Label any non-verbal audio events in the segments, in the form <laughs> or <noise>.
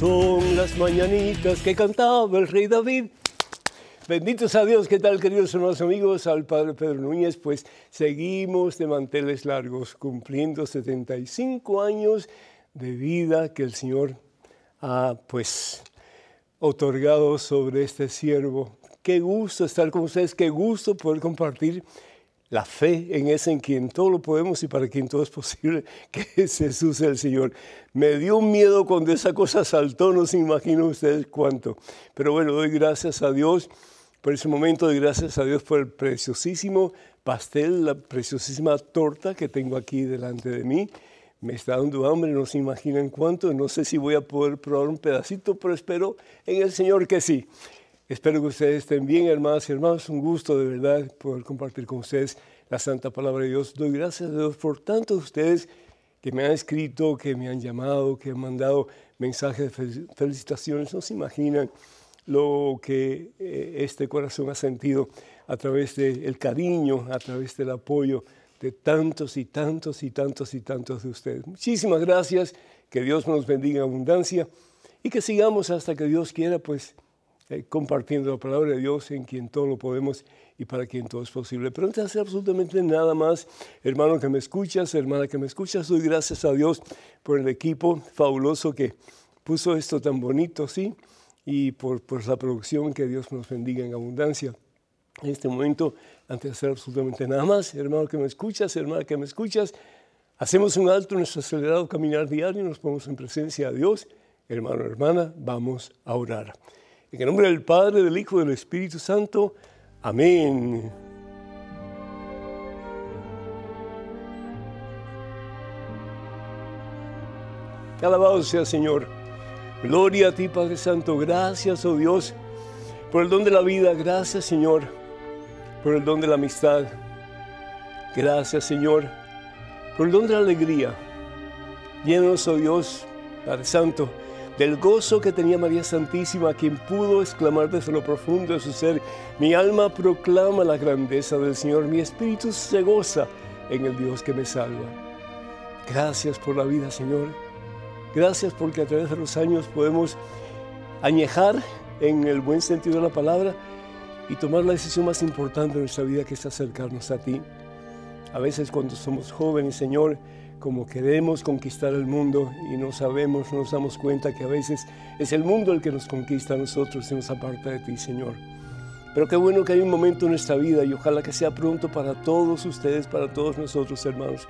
son las mañanitas que cantaba el rey David. Benditos a Dios, ¿qué tal queridos hermanos amigos? Al Padre Pedro Núñez, pues seguimos de manteles largos, cumpliendo 75 años de vida que el Señor ha pues otorgado sobre este siervo. Qué gusto estar con ustedes, qué gusto poder compartir la fe en ese en quien todo lo podemos y para quien todo es posible, <laughs> que es Jesús el Señor. Me dio un miedo cuando esa cosa saltó, no se imaginan ustedes cuánto. Pero bueno, doy gracias a Dios por ese momento, doy gracias a Dios por el preciosísimo pastel, la preciosísima torta que tengo aquí delante de mí. Me está dando hambre, no se imaginan cuánto. No sé si voy a poder probar un pedacito, pero espero en el Señor que sí. Espero que ustedes estén bien, hermanas y hermanos. Un gusto de verdad poder compartir con ustedes la santa palabra de Dios. Doy gracias a Dios por tantos de ustedes que me han escrito, que me han llamado, que han mandado mensajes de felicitaciones. No se imaginan lo que eh, este corazón ha sentido a través del cariño, a través del apoyo de tantos y tantos y tantos y tantos de ustedes. Muchísimas gracias. Que Dios nos bendiga en abundancia y que sigamos hasta que Dios quiera, pues eh, compartiendo la palabra de Dios en quien todo lo podemos y para quien todo es posible. Pero antes de hacer absolutamente nada más, hermano que me escuchas, hermana que me escuchas, doy gracias a Dios por el equipo fabuloso que puso esto tan bonito, ¿sí? Y por, por la producción, que Dios nos bendiga en abundancia. En este momento, antes de hacer absolutamente nada más, hermano que me escuchas, hermana que me escuchas, hacemos un alto en nuestro acelerado caminar diario y nos ponemos en presencia de Dios. Hermano, hermana, vamos a orar. En el nombre del Padre, del Hijo y del Espíritu Santo. Amén. Alabado sea Señor. Gloria a ti, Padre Santo. Gracias, oh Dios, por el don de la vida. Gracias, Señor, por el don de la amistad. Gracias, Señor, por el don de la alegría. Llenos, oh Dios, Padre Santo, del gozo que tenía María Santísima, quien pudo exclamar desde lo profundo de su ser, mi alma proclama la grandeza del Señor, mi espíritu se goza en el Dios que me salva. Gracias por la vida, Señor. Gracias porque a través de los años podemos añejar en el buen sentido de la palabra y tomar la decisión más importante de nuestra vida que es acercarnos a ti. A veces cuando somos jóvenes, Señor, como queremos conquistar el mundo y no sabemos, no nos damos cuenta que a veces es el mundo el que nos conquista a nosotros y nos aparta de ti, Señor. Pero qué bueno que hay un momento en nuestra vida y ojalá que sea pronto para todos ustedes, para todos nosotros, hermanos,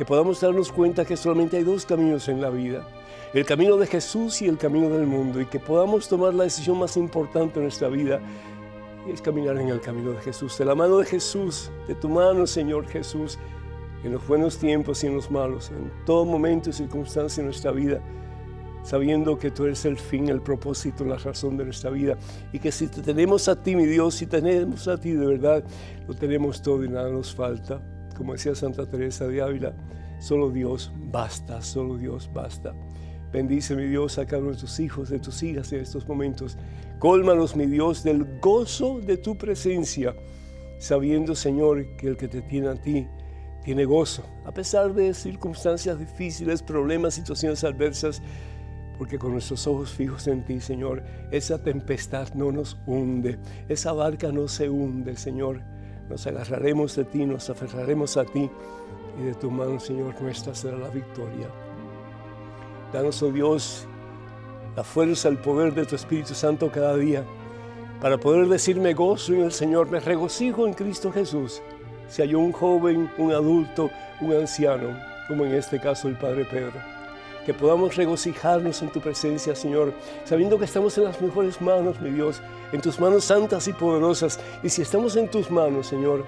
que podamos darnos cuenta que solamente hay dos caminos en la vida, el camino de Jesús y el camino del mundo, y que podamos tomar la decisión más importante en nuestra vida, es caminar en el camino de Jesús, de la mano de Jesús, de tu mano, Señor Jesús en los buenos tiempos y en los malos, en todo momento y circunstancia de nuestra vida, sabiendo que tú eres el fin, el propósito, la razón de nuestra vida, y que si te tenemos a ti, mi Dios, si tenemos a ti de verdad, lo tenemos todo y nada nos falta. Como decía Santa Teresa de Ávila, solo Dios basta, solo Dios basta. Bendice, mi Dios, a de tus hijos, de tus hijas en estos momentos. Cólmanos, mi Dios, del gozo de tu presencia, sabiendo, Señor, que el que te tiene a ti, tiene gozo, a pesar de circunstancias difíciles, problemas, situaciones adversas, porque con nuestros ojos fijos en ti, Señor, esa tempestad no nos hunde, esa barca no se hunde, Señor. Nos agarraremos de ti, nos aferraremos a ti y de tu mano, Señor, nuestra será la victoria. Danos, oh Dios, la fuerza, el poder de tu Espíritu Santo cada día para poder decirme gozo en el Señor, me regocijo en Cristo Jesús si hay un joven, un adulto, un anciano, como en este caso el Padre Pedro. Que podamos regocijarnos en tu presencia, Señor, sabiendo que estamos en las mejores manos, mi Dios, en tus manos santas y poderosas. Y si estamos en tus manos, Señor,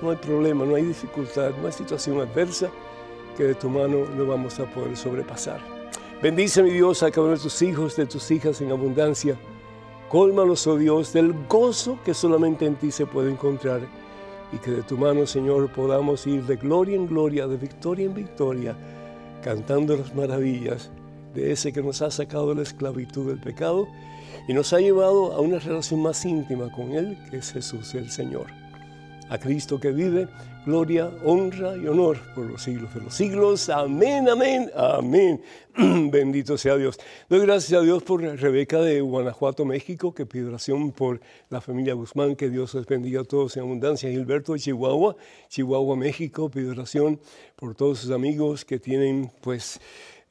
no hay problema, no hay dificultad, no hay situación adversa que de tu mano no vamos a poder sobrepasar. Bendice, mi Dios, a cada uno de tus hijos, de tus hijas en abundancia Cólmalos, oh Dios, del gozo que solamente en ti se puede encontrar y que de tu mano, Señor, podamos ir de gloria en gloria, de victoria en victoria, cantando las maravillas de ese que nos ha sacado de la esclavitud del pecado y nos ha llevado a una relación más íntima con Él, que es Jesús el Señor. A Cristo que vive, gloria, honra y honor por los siglos de los siglos. Amén, amén, amén. <clears throat> Bendito sea Dios. Doy gracias a Dios por Rebeca de Guanajuato, México, que pide oración por la familia Guzmán, que Dios les bendiga a todos en abundancia. Gilberto de Chihuahua, Chihuahua, México, pide oración por todos sus amigos que tienen, pues,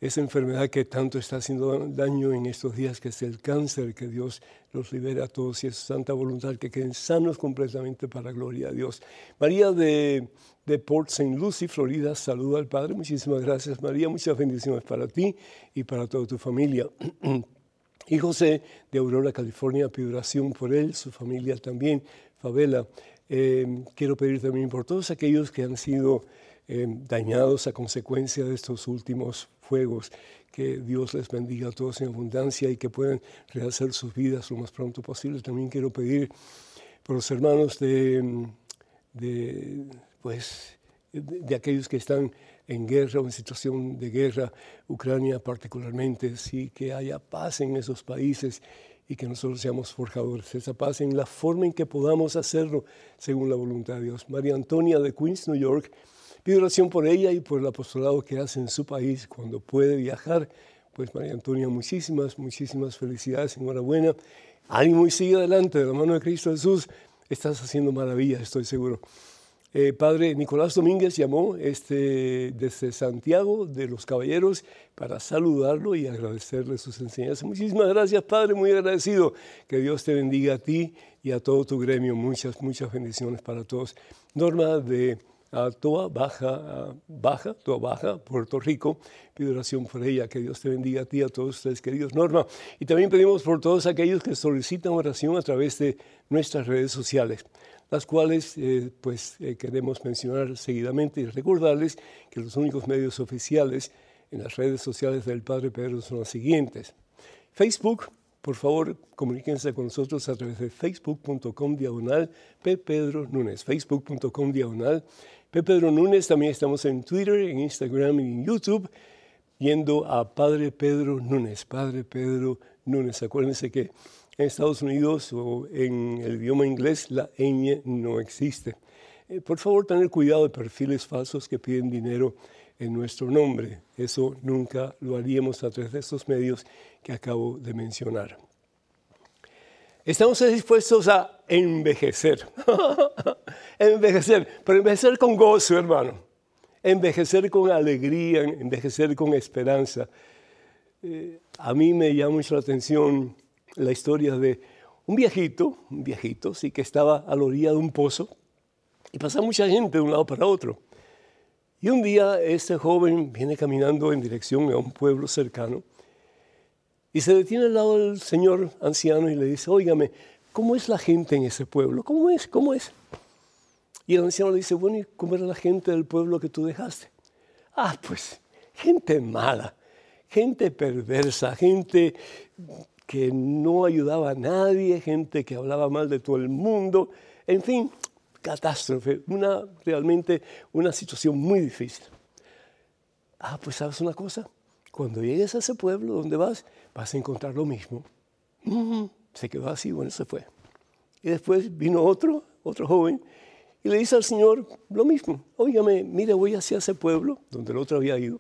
esa enfermedad que tanto está haciendo daño en estos días, que es el cáncer, que Dios los libere a todos y es santa voluntad, que queden sanos completamente para gloria a Dios. María de, de Port St. Lucie, Florida, saluda al Padre. Muchísimas gracias, María. Muchas bendiciones para ti y para toda tu familia. <clears throat> y José de Aurora, California, pide oración por él, su familia también. Favela, eh, quiero pedir también por todos aquellos que han sido eh, dañados a consecuencia de estos últimos fuegos. Que Dios les bendiga a todos en abundancia y que puedan rehacer sus vidas lo más pronto posible. También quiero pedir por los hermanos de, de pues, de, aquellos que están en guerra o en situación de guerra, Ucrania particularmente, sí, que haya paz en esos países y que nosotros seamos forjadores de esa paz en la forma en que podamos hacerlo según la voluntad de Dios. María Antonia de Queens, New York, Pido oración por ella y por el apostolado que hace en su país cuando puede viajar. Pues María Antonia, muchísimas, muchísimas felicidades, enhorabuena. Ánimo y sigue adelante, de la mano de Cristo Jesús. Estás haciendo maravillas, estoy seguro. Eh, padre Nicolás Domínguez llamó este, desde Santiago de los Caballeros para saludarlo y agradecerle sus enseñanzas. Muchísimas gracias, Padre, muy agradecido. Que Dios te bendiga a ti y a todo tu gremio. Muchas, muchas bendiciones para todos. Norma de a Toa Baja, Baja, Toa Baja, Puerto Rico. Pido oración por ella, que Dios te bendiga a ti, a todos ustedes, queridos Norma. Y también pedimos por todos aquellos que solicitan oración a través de nuestras redes sociales, las cuales eh, pues eh, queremos mencionar seguidamente y recordarles que los únicos medios oficiales en las redes sociales del Padre Pedro son los siguientes. Facebook, por favor, comuníquense con nosotros a través de facebook.com diagonal. Pedro facebook.com diagonal Pedro Núñez, también estamos en Twitter, en Instagram y en YouTube, yendo a Padre Pedro Núñez, Padre Pedro Núñez. Acuérdense que en Estados Unidos o en el idioma inglés la ñ no existe. Eh, por favor, tener cuidado de perfiles falsos que piden dinero en nuestro nombre. Eso nunca lo haríamos a través de estos medios que acabo de mencionar. Estamos dispuestos a envejecer, <laughs> envejecer, pero envejecer con gozo, hermano, envejecer con alegría, envejecer con esperanza. Eh, a mí me llama mucho la atención la historia de un viejito, un viejito, sí, que estaba a la orilla de un pozo y pasaba mucha gente de un lado para otro. Y un día este joven viene caminando en dirección a un pueblo cercano y se detiene al lado del señor anciano y le dice, óigame, ¿cómo es la gente en ese pueblo? ¿Cómo es? ¿Cómo es? Y el anciano le dice, bueno, ¿y cómo era la gente del pueblo que tú dejaste? Ah, pues gente mala, gente perversa, gente que no ayudaba a nadie, gente que hablaba mal de todo el mundo, en fin, catástrofe, una, realmente una situación muy difícil. Ah, pues sabes una cosa, cuando llegues a ese pueblo donde vas, vas a encontrar lo mismo. Se quedó así, bueno, se fue. Y después vino otro, otro joven, y le dice al Señor lo mismo. Óigame, mire, voy hacia ese pueblo donde el otro había ido,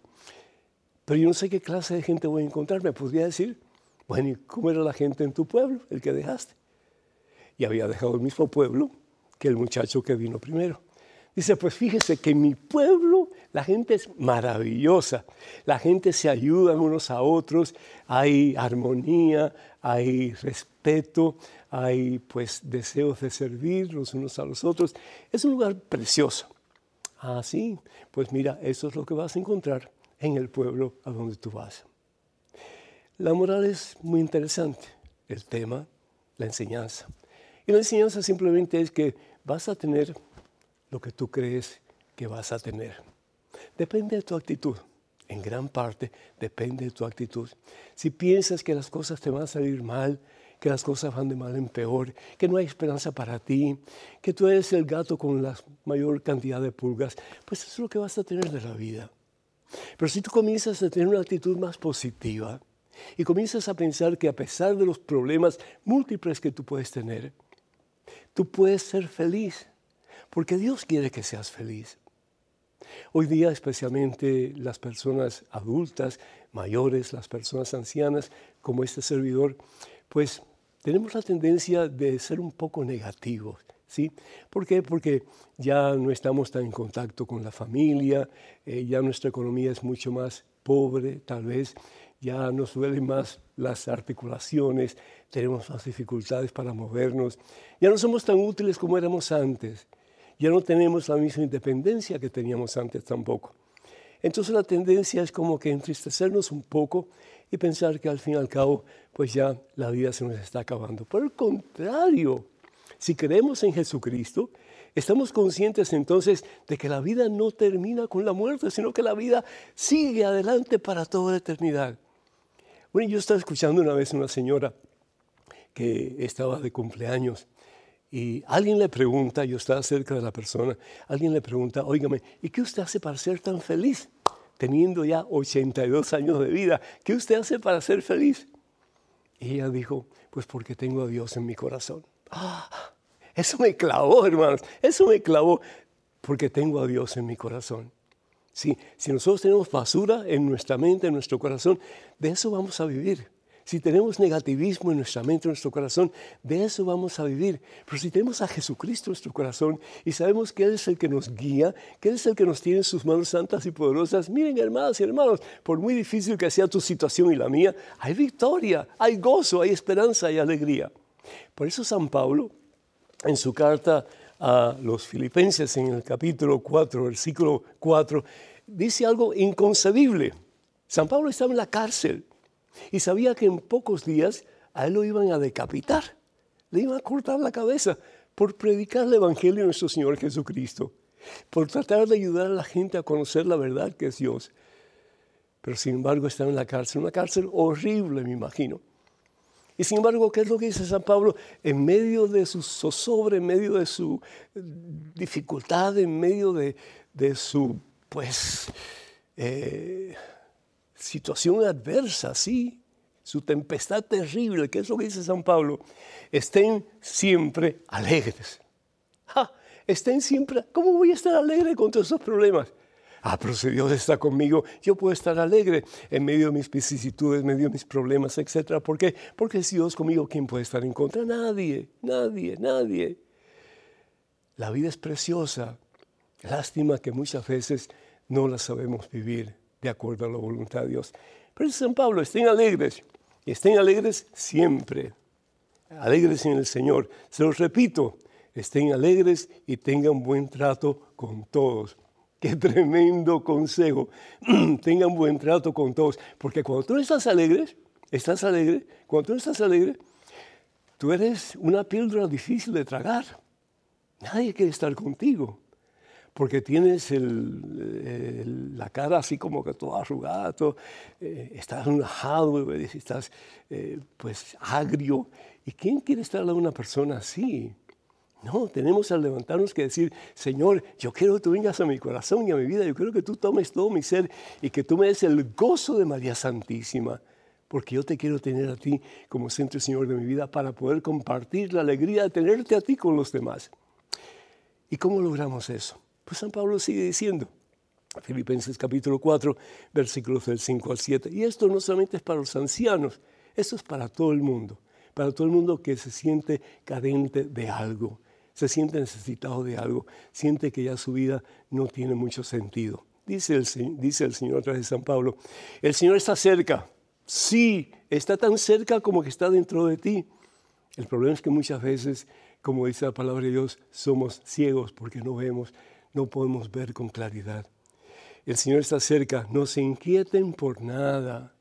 pero yo no sé qué clase de gente voy a encontrar. Me podría decir, bueno, ¿y cómo era la gente en tu pueblo, el que dejaste? Y había dejado el mismo pueblo que el muchacho que vino primero. Dice, pues fíjese que en mi pueblo la gente es maravillosa, la gente se ayuda unos a otros, hay armonía, hay respeto, hay pues deseos de servir los unos a los otros. Es un lugar precioso. Ah, sí, pues mira, eso es lo que vas a encontrar en el pueblo a donde tú vas. La moral es muy interesante, el tema, la enseñanza. Y la enseñanza simplemente es que vas a tener lo que tú crees que vas a tener. Depende de tu actitud. En gran parte depende de tu actitud. Si piensas que las cosas te van a salir mal, que las cosas van de mal en peor, que no hay esperanza para ti, que tú eres el gato con la mayor cantidad de pulgas, pues eso es lo que vas a tener de la vida. Pero si tú comienzas a tener una actitud más positiva y comienzas a pensar que a pesar de los problemas múltiples que tú puedes tener, tú puedes ser feliz, porque Dios quiere que seas feliz. Hoy día especialmente las personas adultas, mayores, las personas ancianas, como este servidor, pues tenemos la tendencia de ser un poco negativos. ¿sí? ¿Por qué? Porque ya no estamos tan en contacto con la familia, eh, ya nuestra economía es mucho más pobre, tal vez, ya nos duelen más las articulaciones, tenemos más dificultades para movernos, ya no somos tan útiles como éramos antes ya no tenemos la misma independencia que teníamos antes tampoco. Entonces la tendencia es como que entristecernos un poco y pensar que al fin y al cabo, pues ya la vida se nos está acabando. Por el contrario, si creemos en Jesucristo, estamos conscientes entonces de que la vida no termina con la muerte, sino que la vida sigue adelante para toda la eternidad. Bueno, yo estaba escuchando una vez una señora que estaba de cumpleaños y alguien le pregunta, yo estaba cerca de la persona, alguien le pregunta, óigame, ¿y qué usted hace para ser tan feliz? Teniendo ya 82 años de vida, ¿qué usted hace para ser feliz? Y ella dijo, pues porque tengo a Dios en mi corazón. ¡Ah! <gasps> Eso me clavó, hermanos, eso me clavó, porque tengo a Dios en mi corazón. Sí, si nosotros tenemos basura en nuestra mente, en nuestro corazón, de eso vamos a vivir. Si tenemos negativismo en nuestra mente, en nuestro corazón, de eso vamos a vivir. Pero si tenemos a Jesucristo en nuestro corazón y sabemos que Él es el que nos guía, que Él es el que nos tiene en sus manos santas y poderosas, miren hermanas y hermanos, por muy difícil que sea tu situación y la mía, hay victoria, hay gozo, hay esperanza, hay alegría. Por eso San Pablo, en su carta a los filipenses en el capítulo 4, versículo 4, dice algo inconcebible. San Pablo estaba en la cárcel y sabía que en pocos días a él lo iban a decapitar, le iban a cortar la cabeza por predicar el Evangelio de nuestro Señor Jesucristo, por tratar de ayudar a la gente a conocer la verdad que es Dios. Pero sin embargo está en la cárcel, una cárcel horrible, me imagino. Y sin embargo, ¿qué es lo que dice San Pablo? En medio de su zozobra, en medio de su dificultad, en medio de, su, pues, eh, situación adversa, sí, su tempestad terrible, que es lo que dice San Pablo, estén siempre alegres. Estén siempre, ¿cómo voy a estar alegre contra esos problemas? Ah, pero si Dios está conmigo, yo puedo estar alegre en medio de mis vicisitudes, en medio de mis problemas, etc. ¿Por qué? Porque si Dios conmigo, ¿quién puede estar en contra? Nadie, nadie, nadie. La vida es preciosa. Lástima que muchas veces no la sabemos vivir de acuerdo a la voluntad de Dios. Pero San Pablo, estén alegres, estén alegres siempre, alegres en el Señor. Se los repito, estén alegres y tengan buen trato con todos. Qué tremendo consejo. <clears throat> tengan buen trato con todos. Porque cuando tú estás alegre, estás alegre, cuando tú estás alegre, tú eres una píldora difícil de tragar. Nadie quiere estar contigo porque tienes la cara así como que toda arrugada, eh, estás enojado, estás eh, pues agrio. ¿Y quién quiere estar a una persona así? No, tenemos al levantarnos que decir, Señor, yo quiero que tú vengas a mi corazón y a mi vida, yo quiero que tú tomes todo mi ser y que tú me des el gozo de María Santísima, porque yo te quiero tener a ti como centro Señor de mi vida para poder compartir la alegría de tenerte a ti con los demás. ¿Y cómo logramos eso? Pues San Pablo sigue diciendo, Filipenses capítulo 4, versículos del 5 al 7, y esto no solamente es para los ancianos, esto es para todo el mundo, para todo el mundo que se siente cadente de algo, se siente necesitado de algo, siente que ya su vida no tiene mucho sentido. Dice el, dice el Señor a través de San Pablo, el Señor está cerca, sí, está tan cerca como que está dentro de ti. El problema es que muchas veces, como dice la palabra de Dios, somos ciegos porque no vemos no podemos ver con claridad. El Señor está cerca, no se inquieten por nada.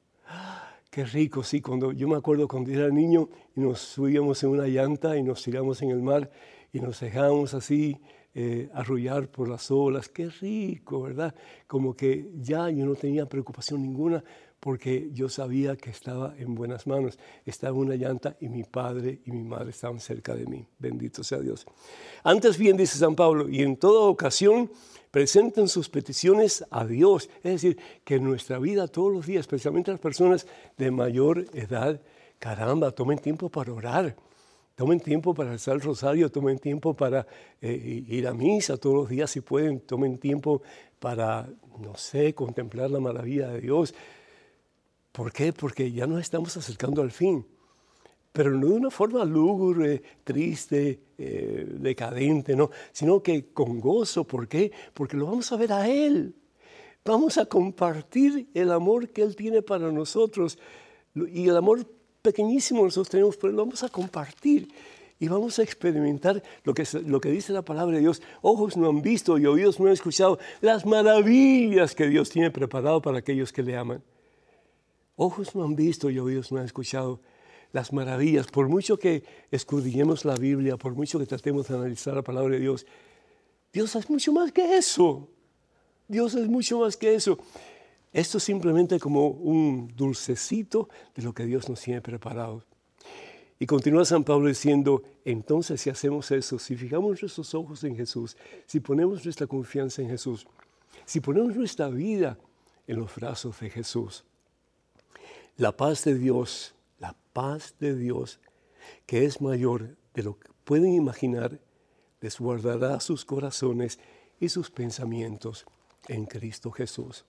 Qué rico, sí, cuando yo me acuerdo cuando era niño y nos subíamos en una llanta y nos tiramos en el mar y nos dejábamos así eh, arrullar por las olas, qué rico, ¿verdad? Como que ya yo no tenía preocupación ninguna porque yo sabía que estaba en buenas manos. Estaba en una llanta y mi padre y mi madre estaban cerca de mí. Bendito sea Dios. Antes bien, dice San Pablo, y en toda ocasión presenten sus peticiones a Dios. Es decir, que en nuestra vida todos los días, especialmente las personas de mayor edad, caramba, tomen tiempo para orar. Tomen tiempo para rezar el rosario, tomen tiempo para eh, ir a misa todos los días si pueden, tomen tiempo para, no sé, contemplar la maravilla de Dios. ¿Por qué? Porque ya nos estamos acercando al fin, pero no de una forma lúgubre, triste, eh, decadente, no, sino que con gozo. ¿Por qué? Porque lo vamos a ver a Él. Vamos a compartir el amor que Él tiene para nosotros y el amor pequeñísimo nosotros tenemos, pero lo vamos a compartir y vamos a experimentar lo que, lo que dice la palabra de Dios. Ojos no han visto y oídos no han escuchado las maravillas que Dios tiene preparado para aquellos que le aman. Ojos no han visto y oídos no han escuchado las maravillas. Por mucho que escudriñemos la Biblia, por mucho que tratemos de analizar la palabra de Dios, Dios es mucho más que eso. Dios es mucho más que eso. Esto es simplemente como un dulcecito de lo que Dios nos tiene preparado. Y continúa San Pablo diciendo, entonces si hacemos eso, si fijamos nuestros ojos en Jesús, si ponemos nuestra confianza en Jesús, si ponemos nuestra vida en los brazos de Jesús, la paz de Dios, la paz de Dios, que es mayor de lo que pueden imaginar, les guardará sus corazones y sus pensamientos en Cristo Jesús.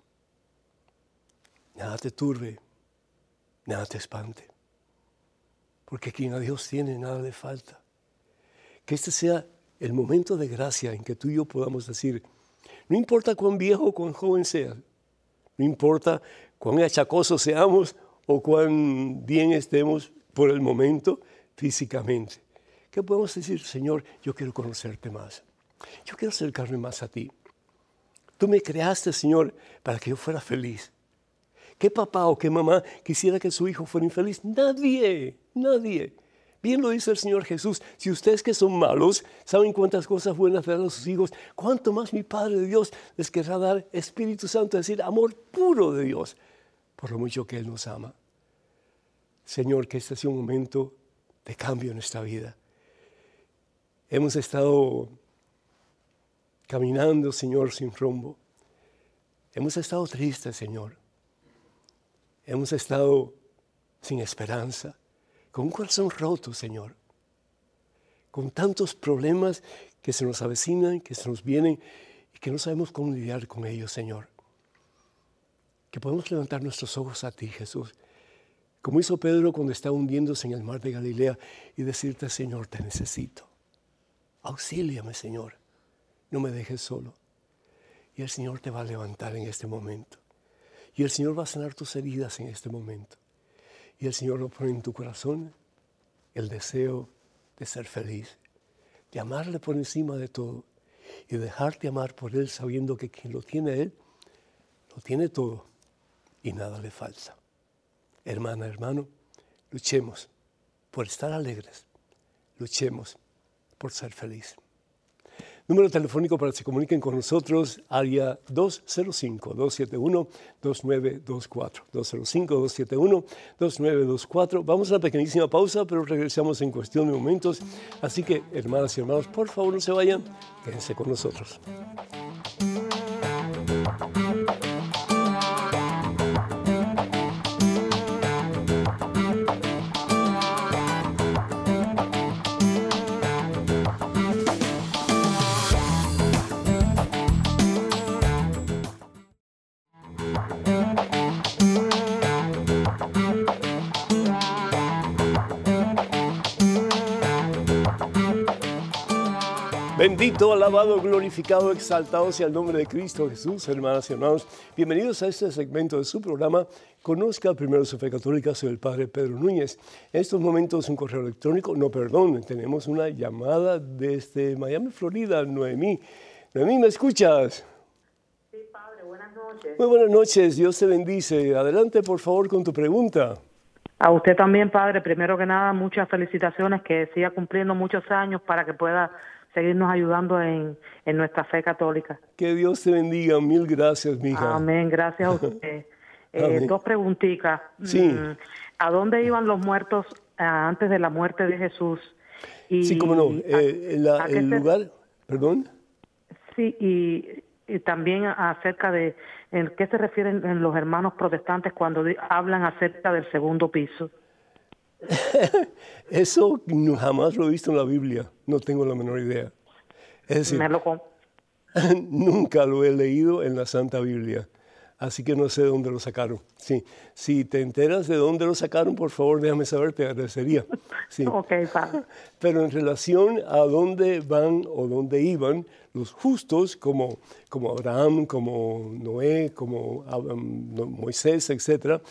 Nada te turbe, nada te espante, porque quien a Dios tiene, nada le falta. Que este sea el momento de gracia en que tú y yo podamos decir, no importa cuán viejo o cuán joven seas, no importa cuán achacosos seamos o cuán bien estemos por el momento físicamente. ¿Qué podemos decir, Señor? Yo quiero conocerte más. Yo quiero acercarme más a ti. Tú me creaste, Señor, para que yo fuera feliz. ¿Qué papá o qué mamá quisiera que su hijo fuera infeliz? Nadie, nadie. Bien lo dice el Señor Jesús, si ustedes que son malos saben cuántas cosas buenas dan a sus hijos, cuánto más mi Padre de Dios les querrá dar Espíritu Santo, es decir, amor puro de Dios por lo mucho que Él nos ama. Señor, que este sea un momento de cambio en nuestra vida. Hemos estado caminando, Señor, sin rumbo. Hemos estado tristes, Señor. Hemos estado sin esperanza, con un corazón roto, Señor. Con tantos problemas que se nos avecinan, que se nos vienen y que no sabemos cómo lidiar con ellos, Señor que podemos levantar nuestros ojos a ti, Jesús, como hizo Pedro cuando estaba hundiéndose en el mar de Galilea y decirte, Señor, te necesito. Auxíliame, Señor. No me dejes solo. Y el Señor te va a levantar en este momento. Y el Señor va a sanar tus heridas en este momento. Y el Señor lo pone en tu corazón el deseo de ser feliz, de amarle por encima de todo y dejarte amar por Él sabiendo que quien lo tiene Él, lo tiene todo y nada le falta. Hermana, hermano, luchemos por estar alegres, luchemos por ser feliz. Número telefónico para que se comuniquen con nosotros, área 205-271-2924. 205-271-2924. Vamos a una pequeñísima pausa, pero regresamos en cuestión de momentos. Así que, hermanas y hermanos, por favor no se vayan, quédense con nosotros. Bendito, alabado, glorificado, exaltado sea el nombre de Cristo Jesús, hermanas y hermanos. Bienvenidos a este segmento de su programa. Conozca primero su fe católica, soy el Padre Pedro Núñez. En estos momentos un correo electrónico, no, perdón, tenemos una llamada desde Miami, Florida, Noemí. Noemí, ¿me escuchas? Sí, Padre, buenas noches. Muy buenas noches, Dios te bendice. Adelante, por favor, con tu pregunta. A usted también, Padre, primero que nada, muchas felicitaciones, que siga cumpliendo muchos años para que pueda seguirnos ayudando en, nuestra fe católica. Que Dios te bendiga. Mil gracias, mija. Amén. Gracias a usted. <laughs> Eh, dos preguntitas. Sí. Mm, ¿A dónde iban los muertos ah, antes de la muerte de Jesús? Y, sí, cómo no. Eh, el lugar, perdón. Sí, y, también acerca de en qué se refieren los hermanos protestantes cuando hablan acerca del segundo piso. <laughs> Eso jamás lo he visto en la Biblia, no tengo la menor idea. Es decir, Me lo <laughs> nunca lo he leído en la Santa Biblia, así que no sé de dónde lo sacaron. Sí, si te enteras de dónde lo sacaron, por favor déjame saber, te agradecería. Sí. <laughs> ok, padre. Pero en relación a dónde van o dónde iban los justos, como, como Abraham, como Noé, como Moisés, etcétera,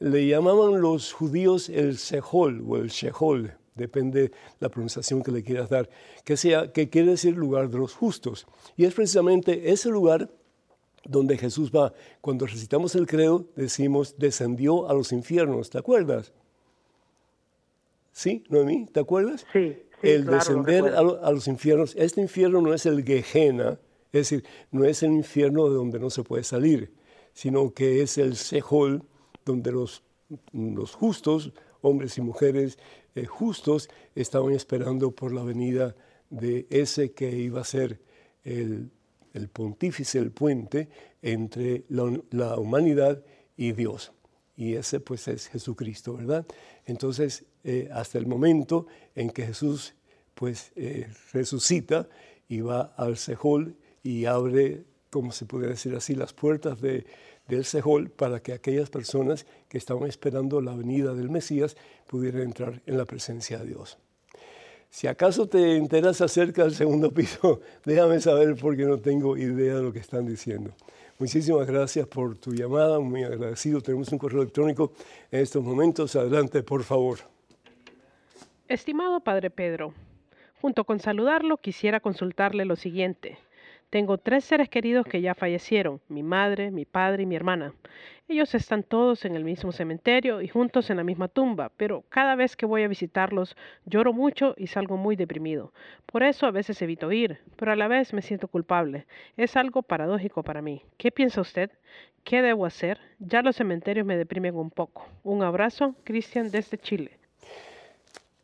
le llamaban los judíos el Sehol o el Shehol, depende la pronunciación que le quieras dar, que, sea, que quiere decir lugar de los justos. Y es precisamente ese lugar donde Jesús va. Cuando recitamos el credo, decimos, descendió a los infiernos, ¿te acuerdas? ¿Sí, Noemí? ¿Te acuerdas? Sí. el descender a, a, los infiernos, este infierno no es el Gehenna, es decir, no es el infierno de donde no se puede salir, sino que es el Sehol, donde los, los justos, hombres y mujeres eh, justos, estaban esperando por la venida de ese que iba a ser el, el pontífice, el puente entre la, humanidad y Dios. Y ese pues es Jesucristo, ¿verdad? Entonces, eh, hasta el momento en que Jesús pues eh, resucita y va al Sejol y abre, como se puede decir así, las puertas de, del Sejol para que aquellas personas que estaban esperando la venida del Mesías pudieran entrar en la presencia de Dios. Si acaso te enteras acerca del segundo piso, <laughs> déjame saber porque no tengo idea de lo que están diciendo. Muchísimas gracias por tu llamada, muy agradecido. Tenemos un correo electrónico en estos momentos. Adelante, por favor. Estimado Padre Pedro, junto con saludarlo quisiera consultarle lo siguiente. Tengo tres seres queridos que ya fallecieron, mi madre, mi padre y mi hermana. Ellos están todos en el mismo cementerio y juntos en la misma tumba, pero cada vez que voy a visitarlos lloro mucho y salgo muy deprimido. Por eso a veces evito ir, pero a la vez me siento culpable. Es algo paradójico para mí. ¿Qué piensa usted? ¿Qué debo hacer? Ya los cementerios me deprimen un poco. Un abrazo, Cristian desde Chile.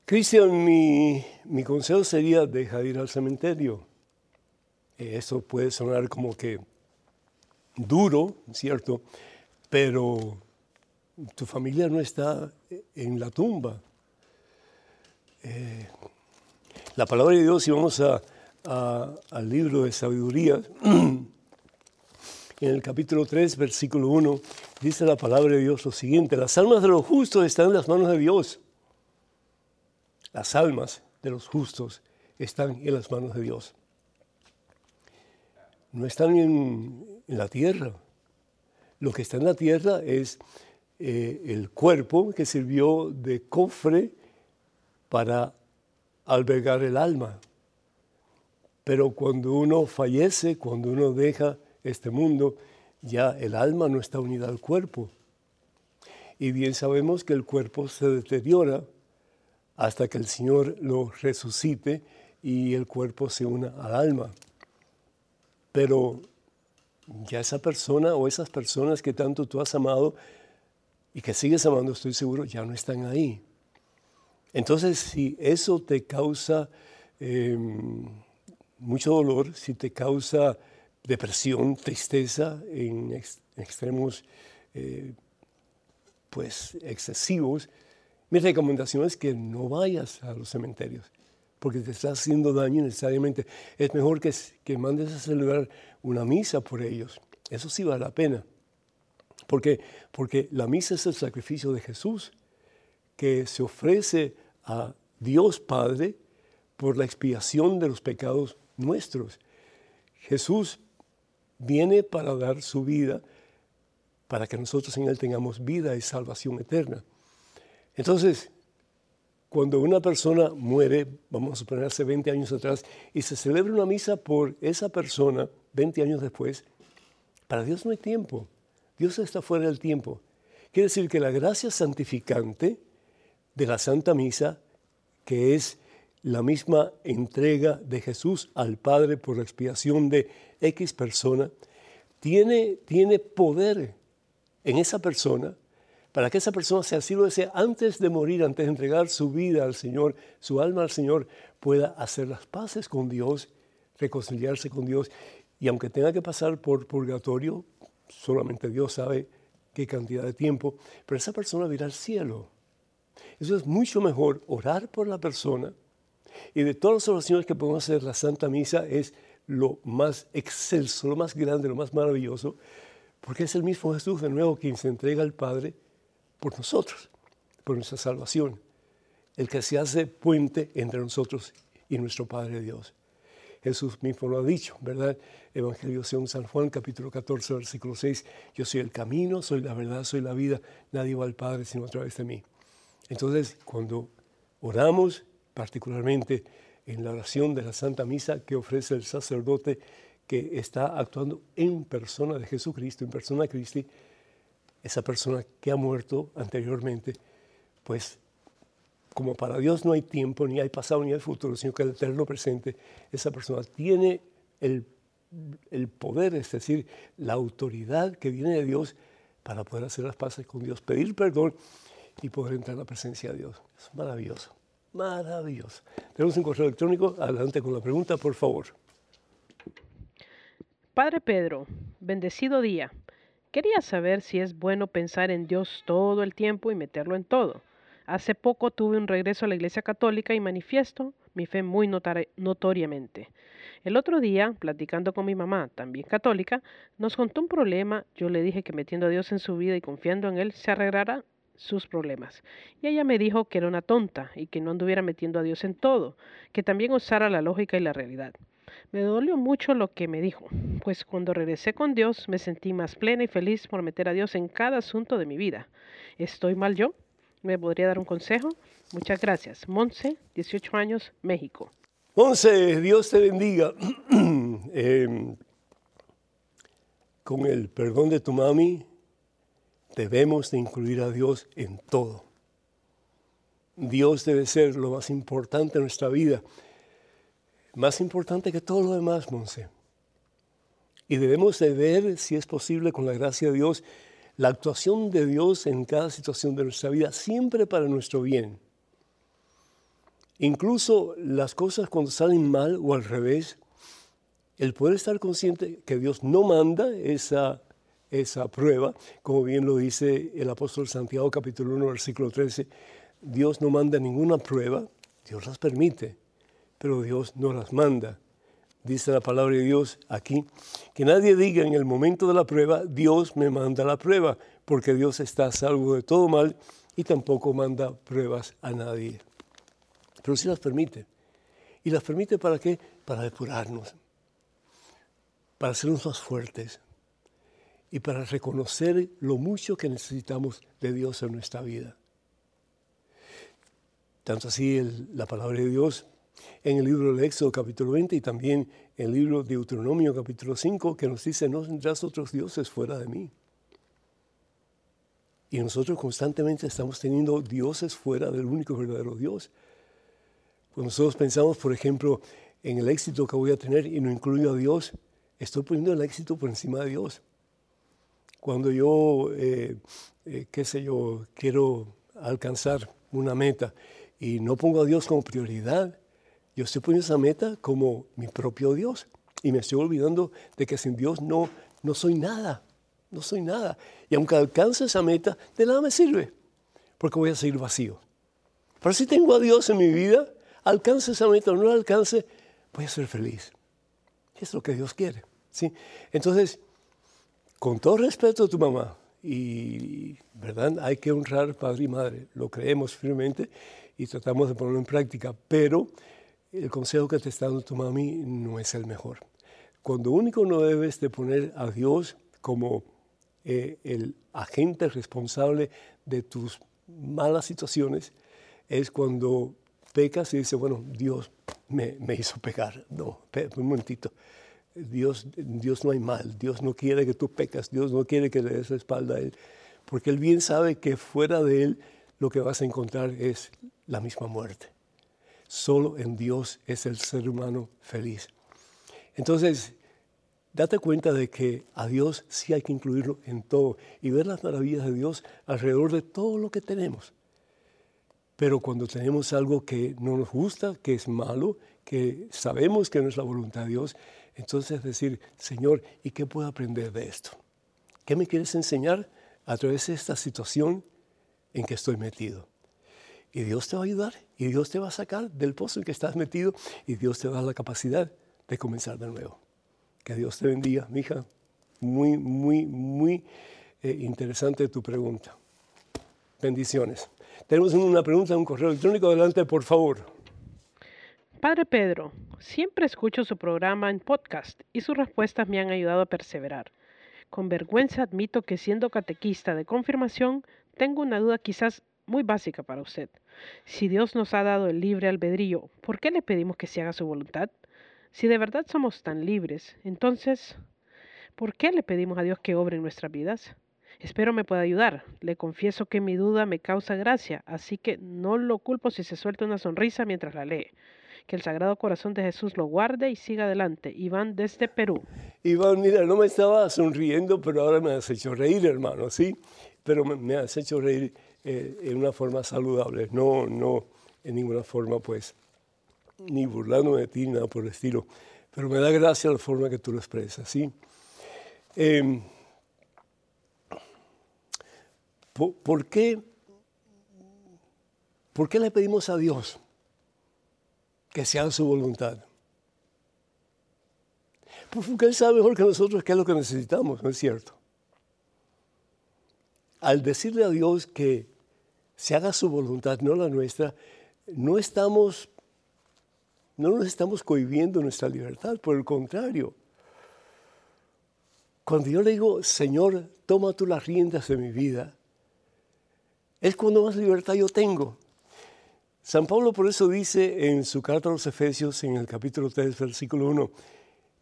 Cristian, mi, mi consejo sería deja de ir al cementerio eso puede sonar como que duro, ¿cierto? Pero tu familia no está en la tumba. Eh, la palabra de Dios, si vamos al libro de sabiduría, en el capítulo 3, versículo 1, dice la palabra de Dios lo siguiente, las almas de los justos están en las manos de Dios. Las almas de los justos están en las manos de Dios no están en, la tierra. Lo que está en la tierra es eh, el cuerpo que sirvió de cofre para albergar el alma. Pero cuando uno fallece, cuando uno deja este mundo, ya el alma no está unida al cuerpo. Y bien sabemos que el cuerpo se deteriora hasta que el Señor lo resucite y el cuerpo se una al alma pero ya esa persona o esas personas que tanto tú has amado y que sigues amando, estoy seguro, ya no están ahí. Entonces, si eso te causa em, mucho dolor, si te causa depresión, tristeza en, extremos eh, pues excesivos, mi recomendación es que no vayas a los cementerios porque te está haciendo daño necesariamente. Es mejor que, que mandes a celebrar una misa por ellos. Eso sí vale la pena. Porque, porque la misa es el sacrificio de Jesús que se ofrece a Dios Padre por la expiación de los pecados nuestros. Jesús viene para dar su vida para que nosotros en Él tengamos vida y salvación eterna. Entonces, cuando una persona muere, vamos a suponer hace 20 años atrás, y se celebra una misa por esa persona 20 años después, para Dios no hay tiempo. Dios está fuera del tiempo. Quiere decir que la gracia santificante de la Santa Misa, que es la misma entrega de Jesús al Padre por la expiación de X persona, tiene, tiene poder en esa persona para que esa persona, si así lo desea, antes de morir, antes de entregar su vida al Señor, su alma al Señor, pueda hacer las paces con Dios, reconciliarse con Dios. Y aunque tenga que pasar por purgatorio, solamente Dios sabe qué cantidad de tiempo, pero esa persona va al cielo. Eso es mucho mejor orar por la persona. Y de todas las oraciones que podemos hacer, la Santa Misa es lo más excelso, lo más grande, lo más maravilloso, porque es el mismo Jesús de nuevo quien se entrega al Padre por nosotros, por nuestra salvación, el que se hace puente entre nosotros y nuestro Padre Dios. Jesús mismo lo ha dicho, ¿verdad? Evangelio de San Juan, capítulo 14, versículo 6. Yo soy el camino, soy la verdad, soy la vida. Nadie va al Padre sino a través de mí. Entonces, cuando oramos, particularmente en la oración de la Santa Misa que ofrece el sacerdote que está actuando en persona de Jesucristo, en persona de Cristo, esa persona que ha muerto anteriormente, pues como para Dios no hay tiempo, ni hay pasado, ni hay futuro, sino que el eterno presente, esa persona tiene el, poder, es decir, la autoridad que viene de Dios para poder hacer las paces con Dios, pedir perdón y poder entrar en la presencia de Dios. Es maravilloso, maravilloso. Tenemos un correo electrónico, adelante con la pregunta, por favor. Padre Pedro, bendecido día. Quería saber si es bueno pensar en Dios todo el tiempo y meterlo en todo. Hace poco tuve un regreso a la Iglesia Católica y manifiesto mi fe muy notoriamente. El otro día, platicando con mi mamá, también católica, nos contó un problema. Yo le dije que metiendo a Dios en su vida y confiando en Él se arreglará sus problemas. Y ella me dijo que era una tonta y que no anduviera metiendo a Dios en todo, que también usara la lógica y la realidad. Me dolió mucho lo que me dijo, pues cuando regresé con Dios me sentí más plena y feliz por meter a Dios en cada asunto de mi vida. ¿Estoy mal yo? ¿Me podría dar un consejo? Muchas gracias. Monse, 18 años, México. Monse, Dios te bendiga. <clears throat> Em, con el perdón de tu mami, debemos de incluir a Dios en todo. Dios debe ser lo más importante en nuestra vida más importante que todo lo demás, Monse. Y debemos de ver, si es posible, con la gracia de Dios, la actuación de Dios en cada situación de nuestra vida, siempre para nuestro bien. Incluso las cosas cuando salen mal o al revés, el poder estar consciente que Dios no manda esa, esa prueba, como bien lo dice el apóstol Santiago capítulo 1, versículo 13, Dios no manda ninguna prueba, Dios las permite pero Dios no las manda. Dice la palabra de Dios aquí, que nadie diga en el momento de la prueba, Dios me manda la prueba, porque Dios está a salvo de todo mal y tampoco manda pruebas a nadie. Pero sí las permite. ¿Y las permite para qué? Para depurarnos, para hacernos más fuertes y para reconocer lo mucho que necesitamos de Dios en nuestra vida. Tanto así la palabra de Dios en el libro del Éxodo capítulo 20 y también en el libro de Deuteronomio capítulo 5 que nos dice, no tendrás otros dioses fuera de mí. Y nosotros constantemente estamos teniendo dioses fuera del único verdadero Dios. Cuando nosotros pensamos, por ejemplo, en el éxito que voy a tener y no incluyo a Dios, estoy poniendo el éxito por encima de Dios. Cuando yo, eh, eh, qué sé yo, quiero alcanzar una meta y no pongo a Dios como prioridad, yo estoy poniendo esa meta como mi propio Dios y me estoy olvidando de que sin Dios no, no soy nada, no soy nada. Y aunque alcance esa meta, de nada me sirve, porque voy a seguir vacío. Pero si tengo a Dios en mi vida, alcance esa meta o no la alcance, voy a ser feliz. Es lo que Dios quiere. ¿sí? Entonces, con todo respeto a tu mamá, y verdad, hay que honrar padre y madre, lo creemos firmemente y tratamos de ponerlo en práctica, pero el consejo que te está dando tu mami no es el mejor. Cuando único no debes de poner a Dios como eh, el agente responsable de tus malas situaciones es cuando pecas y dices, bueno, Dios me, hizo pecar. No, un momentito. Dios, Dios no hay mal, Dios no quiere que tú pecas, Dios no quiere que le des la espalda a Él, porque Él bien sabe que fuera de Él lo que vas a encontrar es la misma muerte. Solo en Dios es el ser humano feliz. Entonces, date cuenta de que a Dios sí hay que incluirlo en todo y ver las maravillas de Dios alrededor de todo lo que tenemos. Pero cuando tenemos algo que no nos gusta, que es malo, que sabemos que no es la voluntad de Dios, entonces decir, Señor, ¿y qué puedo aprender de esto? ¿Qué me quieres enseñar a través de esta situación en que estoy metido? Y Dios te va a ayudar y Dios te va a sacar del pozo en que estás metido y Dios te va a dar la capacidad de comenzar de nuevo. Que Dios te bendiga, mi hija. Muy, muy, muy eh, interesante tu pregunta. Bendiciones. Tenemos una pregunta en un correo electrónico. Adelante, por favor. Padre Pedro, siempre escucho su programa en podcast y sus respuestas me han ayudado a perseverar. Con vergüenza admito que siendo catequista de confirmación, tengo una duda quizás muy básica para usted. Si Dios nos ha dado el libre albedrío, ¿por qué le pedimos que se haga su voluntad? Si de verdad somos tan libres, entonces, ¿por qué le pedimos a Dios que obre en nuestras vidas? Espero me pueda ayudar. Le confieso que mi duda me causa gracia, así que no lo culpo si se suelta una sonrisa mientras la lee. Que el Sagrado Corazón de Jesús lo guarde y siga adelante. Iván desde Perú. Iván, mira, no me estaba sonriendo, pero ahora me has hecho reír, hermano, ¿sí? Pero me, has hecho reír eh, en una forma saludable, no, no en ninguna forma, pues, ni burlándome de ti, nada por el estilo. Pero me da gracia la forma que tú lo expresas, ¿sí? Em, ¿por, qué, ¿Por qué le pedimos a Dios que sea su voluntad? Pues porque Él sabe mejor que nosotros qué es lo que necesitamos, ¿no es cierto? Al decirle a Dios que se haga su voluntad, no la nuestra, no estamos, no nos estamos cohibiendo nuestra libertad, por el contrario. Cuando yo le digo, Señor, toma tú las riendas de mi vida, es cuando más libertad yo tengo. San Pablo por eso dice en su carta a los Efesios, en el capítulo 3, versículo 1,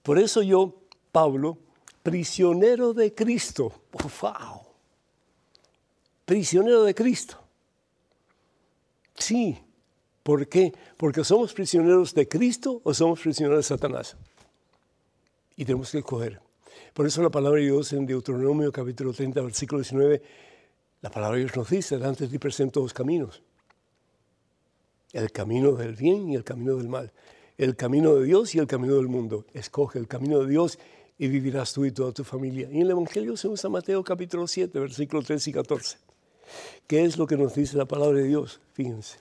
por eso yo, Pablo, prisionero de Cristo, wow, prisionero de Cristo. Sí. ¿Por qué? Porque somos prisioneros de Cristo o somos prisioneros de Satanás. Y tenemos que escoger. Por eso la palabra de Dios en Deuteronomio capítulo 30, versículo 19, la palabra de Dios nos dice, delante de ti presento dos caminos. El camino del bien y el camino del mal. El camino de Dios y el camino del mundo. Escoge el camino de Dios y vivirás tú y toda tu familia. Y en el Evangelio se usa Mateo capítulo 7, versículos 13 y 14. ¿Qué es lo que nos dice la palabra de Dios? Fíjense.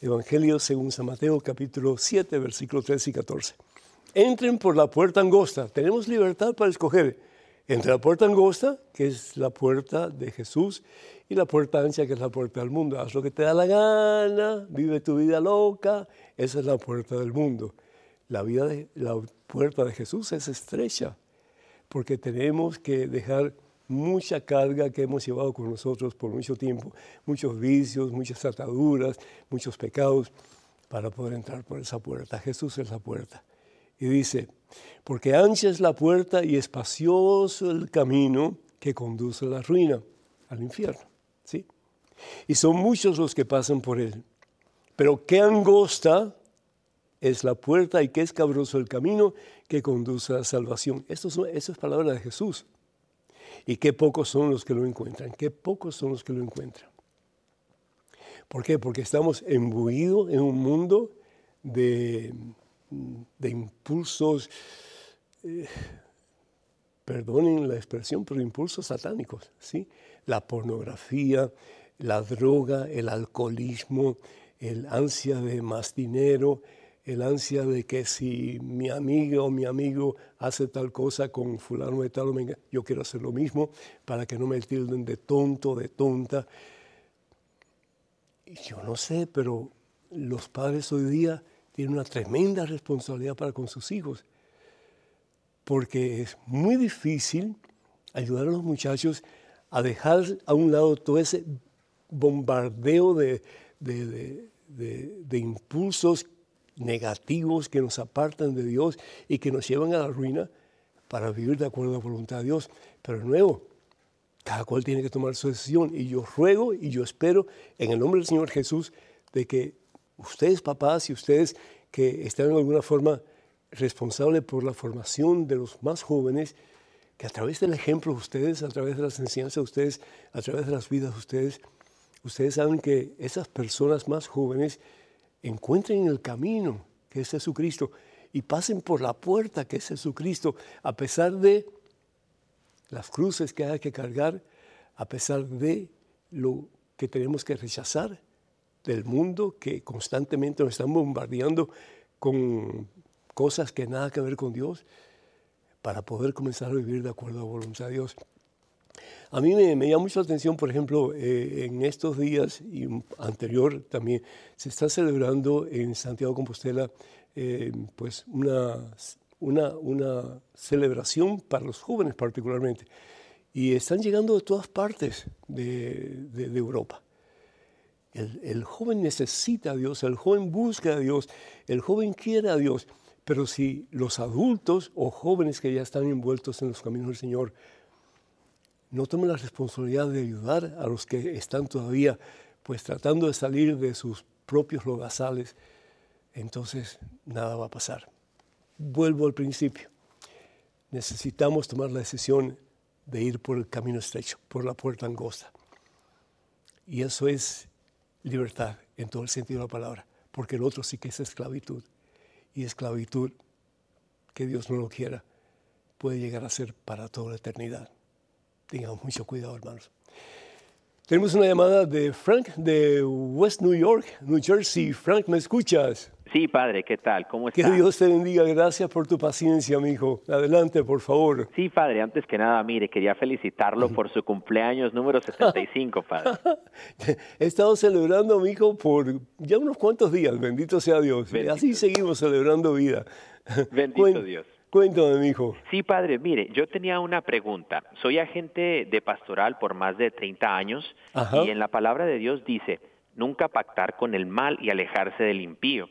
Evangelio según San Mateo capítulo 7, versículos 13 y 14. Entren por la puerta angosta. Tenemos libertad para escoger entre la puerta angosta, que es la puerta de Jesús, y la puerta ancha, que es la puerta del mundo. Haz lo que te da la gana, vive tu vida loca. Esa es la puerta del mundo. La, puerta de Jesús es estrecha, porque tenemos que dejar mucha carga que hemos llevado con nosotros por mucho tiempo, muchos vicios, muchas ataduras, muchos pecados, para poder entrar por esa puerta. Jesús es la puerta. Y dice, porque ancha es la puerta y espacioso el camino que conduce a la ruina, al infierno. ¿sí? Y son muchos los que pasan por él. Pero qué angosta es la puerta y qué escabroso el camino que conduce a la salvación. Esto es, eso es palabra de Jesús. Y qué pocos son los que lo encuentran, qué pocos son los que lo encuentran. ¿Por qué? Porque estamos embuidos en un mundo de, impulsos, eh, perdonen la expresión, pero impulsos satánicos, ¿sí? La pornografía, la droga, el alcoholismo, el ansia de más dinero, el ansia de que si mi amiga o mi amigo hace tal cosa con fulano de tal, yo quiero hacer lo mismo para que no me tilden de tonto, de tonta. Y yo no sé, pero los padres hoy día tienen una tremenda responsabilidad para con sus hijos, porque es muy difícil ayudar a los muchachos a dejar a un lado todo ese bombardeo de, de, de, de impulsos negativos que nos apartan de Dios y que nos llevan a la ruina para vivir de acuerdo a la voluntad de Dios. Pero de nuevo, cada cual tiene que tomar su decisión y yo ruego y yo espero en el nombre del Señor Jesús de que ustedes papás y ustedes que están en alguna forma responsable por la formación de los más jóvenes, que a través del ejemplo de ustedes, a través de las enseñanzas de ustedes, a través de las vidas de ustedes, ustedes saben que esas personas más jóvenes encuentren el camino que es Jesucristo y pasen por la puerta que es Jesucristo, a pesar de las cruces que hay que cargar, a pesar de lo que tenemos que rechazar del mundo que constantemente nos están bombardeando con cosas que nada que ver con Dios, para poder comenzar a vivir de acuerdo a la voluntad de Dios. A mí me, llama mucho la atención, por ejemplo, eh, en estos días y anterior también se está celebrando en Santiago de Compostela eh, pues una, una, celebración para los jóvenes particularmente. Y están llegando de todas partes de, Europa. El, el, joven necesita a Dios, el joven busca a Dios, el joven quiere a Dios. Pero si los adultos o jóvenes que ya están envueltos en los caminos del Señor no toman la responsabilidad de ayudar a los que están todavía pues tratando de salir de sus propios lodazales, entonces nada va a pasar. Vuelvo al principio. Necesitamos tomar la decisión de ir por el camino estrecho, por la puerta angosta. Y eso es libertad en todo el sentido de la palabra, porque el otro sí que es esclavitud. Y esclavitud, que Dios no lo quiera, puede llegar a ser para toda la eternidad. Tengamos mucho cuidado, hermanos. Tenemos una llamada de Frank de West New York, New Jersey. Frank, ¿me escuchas? Sí, padre, ¿qué tal? ¿Cómo estás? Que Dios te bendiga. Gracias por tu paciencia, mi hijo. Adelante, por favor. Sí, padre, antes que nada, mire, quería felicitarlo por su cumpleaños número 75, padre. <laughs> He estado celebrando, mi hijo, por ya unos cuantos días, bendito sea Dios. Así seguimos celebrando vida. Bendito Dios. Cuéntame. Sí, padre, mire, yo tenía una pregunta. Soy agente de pastoral por más de 30 años y en la palabra de Dios dice, nunca pactar con el mal y alejarse del impío.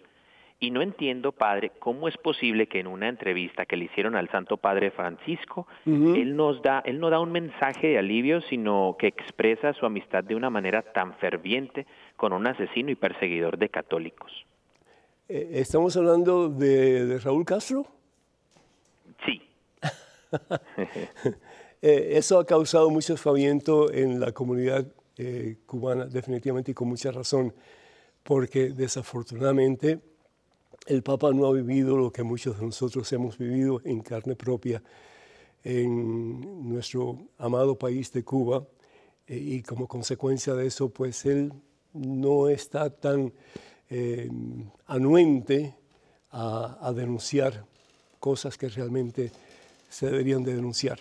Y no entiendo, padre, cómo es posible que en una entrevista que le hicieron al Santo Padre Francisco, él nos da, él no da un mensaje de alivio, sino que expresa su amistad de una manera tan ferviente con un asesino y perseguidor de católicos. Eh, ¿Estamos hablando de Raúl Castro? Sí. <laughs> Eh, eso ha causado mucho esfaviento en la comunidad eh, cubana, definitivamente, y con mucha razón, porque desafortunadamente el Papa no ha vivido lo que muchos de nosotros hemos vivido en carne propia en nuestro amado país de Cuba, eh, y como consecuencia de eso, pues él no está tan anuente a, a denunciar cosas que realmente se deberían de denunciar.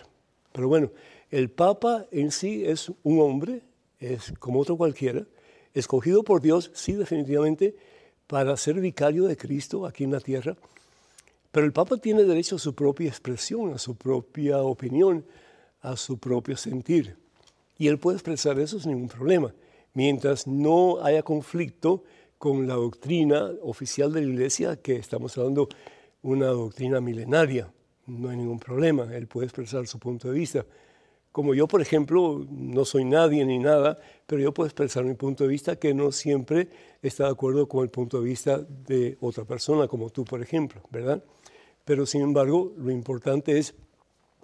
Pero bueno, el Papa en sí es un hombre, es como otro cualquiera, escogido por Dios, sí definitivamente, para ser vicario de Cristo aquí en la tierra. Pero el Papa tiene derecho a su propia expresión, a su propia opinión, a su propio sentir. Y él puede expresar eso sin ningún problema, mientras no haya conflicto con la doctrina oficial de la Iglesia, que estamos hablando una doctrina milenaria. No hay ningún problema, él puede expresar su punto de vista. Como yo, por ejemplo, no soy nadie ni nada, pero yo puedo expresar mi punto de vista que no siempre está de acuerdo con el punto de vista de otra persona, como tú, por ejemplo, ¿verdad? Pero sin embargo, lo importante es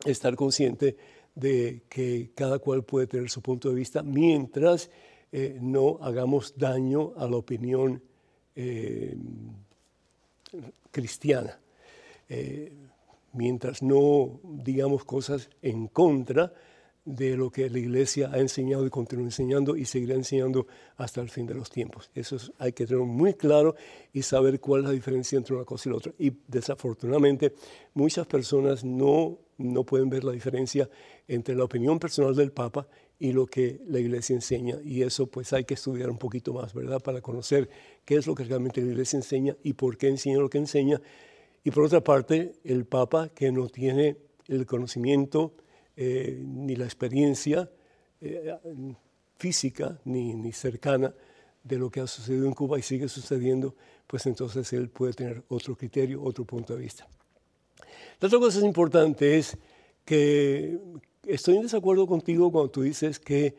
estar consciente de que cada cual puede tener su punto de vista mientras eh, no hagamos daño a la opinión eh, cristiana. Eh, mientras no digamos cosas en contra de lo que la Iglesia ha enseñado y continúa enseñando y seguirá enseñando hasta el fin de los tiempos. Eso hay que tenerlo muy claro y saber cuál es la diferencia entre una cosa y la otra. Y desafortunadamente muchas personas no, no pueden ver la diferencia entre la opinión personal del Papa y lo que la Iglesia enseña. Y eso pues hay que estudiar un poquito más, ¿verdad? Para conocer qué es lo que realmente la Iglesia enseña y por qué enseña lo que enseña y por otra parte, el Papa que no tiene el conocimiento eh, ni la experiencia eh, física ni, ni, cercana de lo que ha sucedido en Cuba y sigue sucediendo, pues entonces él puede tener otro criterio, otro punto de vista. La otra cosa importante es que estoy en desacuerdo contigo cuando tú dices que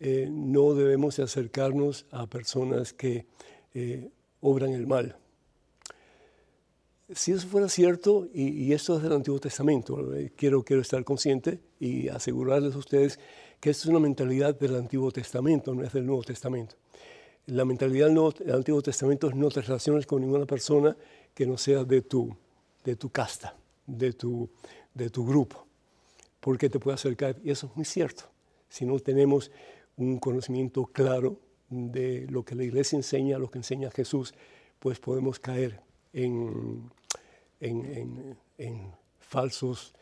eh, no debemos acercarnos a personas que obran el mal. Si eso fuera cierto, y, esto es del Antiguo Testamento, quiero, quiero estar consciente y asegurarles a ustedes que esto es una mentalidad del Antiguo Testamento, no es del Nuevo Testamento. La mentalidad del, Antiguo Testamento es no te relaciones con ninguna persona que no sea de tu, de tu casta, de tu, de tu grupo, porque te puede acercar. Y eso es muy cierto. Si no tenemos un conocimiento claro de lo que la iglesia enseña, lo que enseña Jesús, pues podemos caer en, en, falsos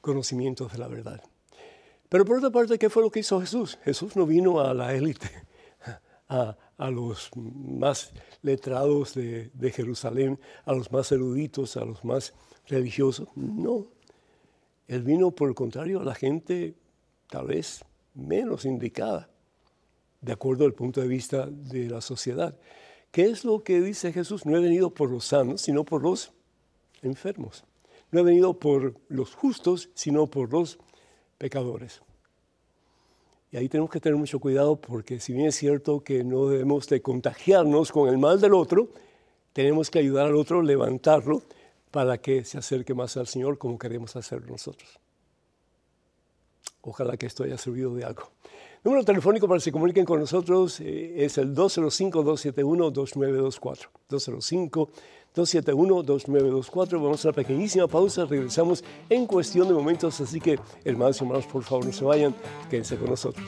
conocimientos de la verdad. Pero por otra parte, ¿qué fue lo que hizo Jesús? Jesús no vino a la élite, <laughs> a, a los más letrados de, de, Jerusalén, a los más eruditos, a los más religiosos. No. Él vino, por el contrario, a la gente tal vez menos indicada, de acuerdo al punto de vista de la sociedad. ¿Qué es lo que dice Jesús? No he venido por los sanos, sino por los enfermos. No he venido por los justos, sino por los pecadores. Y ahí tenemos que tener mucho cuidado porque si bien es cierto que no debemos de contagiarnos con el mal del otro, tenemos que ayudar al otro, levantarlo para que se acerque más al Señor como queremos hacerlo nosotros. Ojalá que esto haya servido de algo. Número telefónico para que se comuniquen con nosotros eh, es el 205-271-2924. 205-271-2924. Vamos a una pequeñísima pausa, regresamos en cuestión de momentos, así que hermanos y hermanos, por favor no se vayan, quédense con nosotros.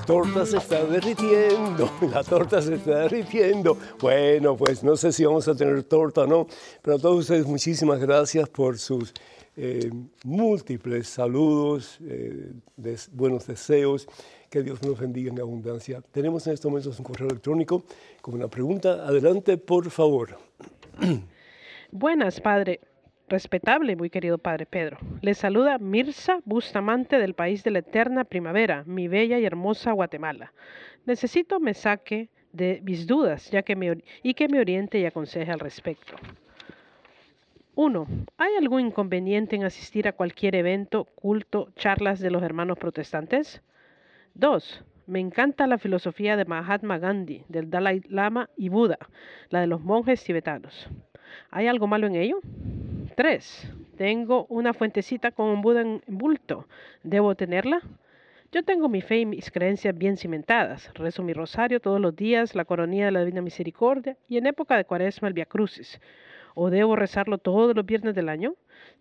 Torta se está derritiendo, <laughs> la torta se está derritiendo. Bueno, pues no sé si vamos a tener torta o no, pero a todos ustedes muchísimas gracias por sus eh, múltiples saludos, eh, buenos deseos. Que Dios nos bendiga en abundancia. Tenemos en estos momentos un correo electrónico con una pregunta. Adelante, por favor. Buenas, padre. Respetable, muy querido Padre Pedro. Le saluda Mirza Bustamante del país de la eterna primavera, mi bella y hermosa Guatemala. Necesito me saque de mis dudas ya que me, y que me oriente y aconseje al respecto. 1. ¿Hay algún inconveniente en asistir a cualquier evento, culto, charlas de los hermanos protestantes? 2. Me encanta la filosofía de Mahatma Gandhi, del Dalai Lama y Buda, la de los monjes tibetanos. ¿Hay algo malo en ello? 3. Tengo una fuentecita con un Buda en bulto. ¿Debo tenerla? Yo tengo mi fe y mis creencias bien cimentadas. Rezo mi rosario todos los días, la coronilla de la Divina Misericordia y en época de cuaresma el Via Crucis. ¿O debo rezarlo todos los viernes del año?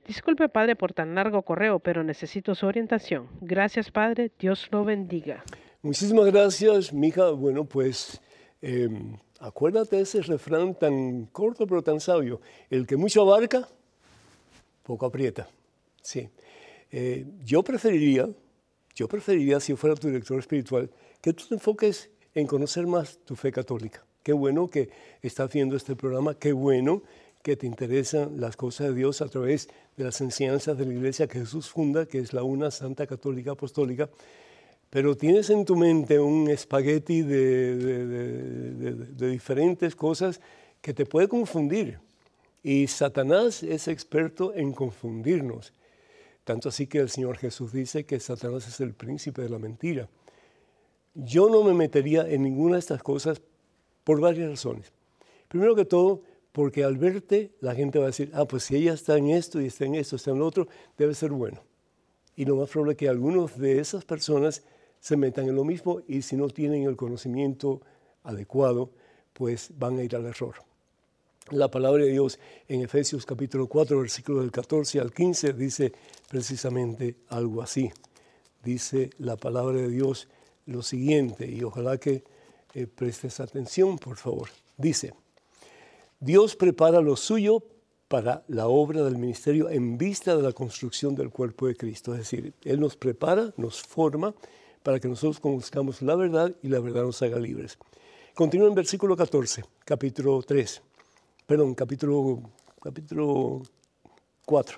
Disculpe, Padre, por tan largo correo, pero necesito su orientación. Gracias, Padre. Dios lo bendiga. Muchísimas gracias, mija. Bueno, pues em, acuérdate ese refrán tan corto pero tan sabio. El que mucho abarca, poco aprieta. Sí. Eh, yo preferiría, yo preferiría, si fuera tu director espiritual, que tú te enfoques en conocer más tu fe católica. Qué bueno que estás viendo este programa, qué bueno que te interesan las cosas de Dios a través de las enseñanzas de la iglesia que Jesús funda, que es la una Santa Católica Apostólica, pero tienes en tu mente un espagueti de, de diferentes cosas que te puede confundir. Y Satanás es experto en confundirnos. Tanto así que el Señor Jesús dice que Satanás es el príncipe de la mentira. Yo no me metería en ninguna de estas cosas por varias razones. Primero que todo, porque al verte la gente va a decir, ah, pues si ella está en esto y está en esto, está en lo otro, debe ser bueno. Y lo más probable es que algunos de esas personas se metan en lo mismo y si no tienen el conocimiento adecuado, pues van a ir al error. La palabra de Dios en Efesios capítulo 4, versículo del 14 al 15 dice precisamente algo así. Dice la palabra de Dios lo siguiente, y ojalá que eh, prestes atención, por favor. Dice, Dios prepara lo suyo para la obra del ministerio en vista de la construcción del cuerpo de Cristo. Es decir, Él nos prepara, nos forma para que nosotros conozcamos la verdad y la verdad nos haga libres. Continúa en versículo 14, capítulo 3 perdón, capítulo, capítulo 4.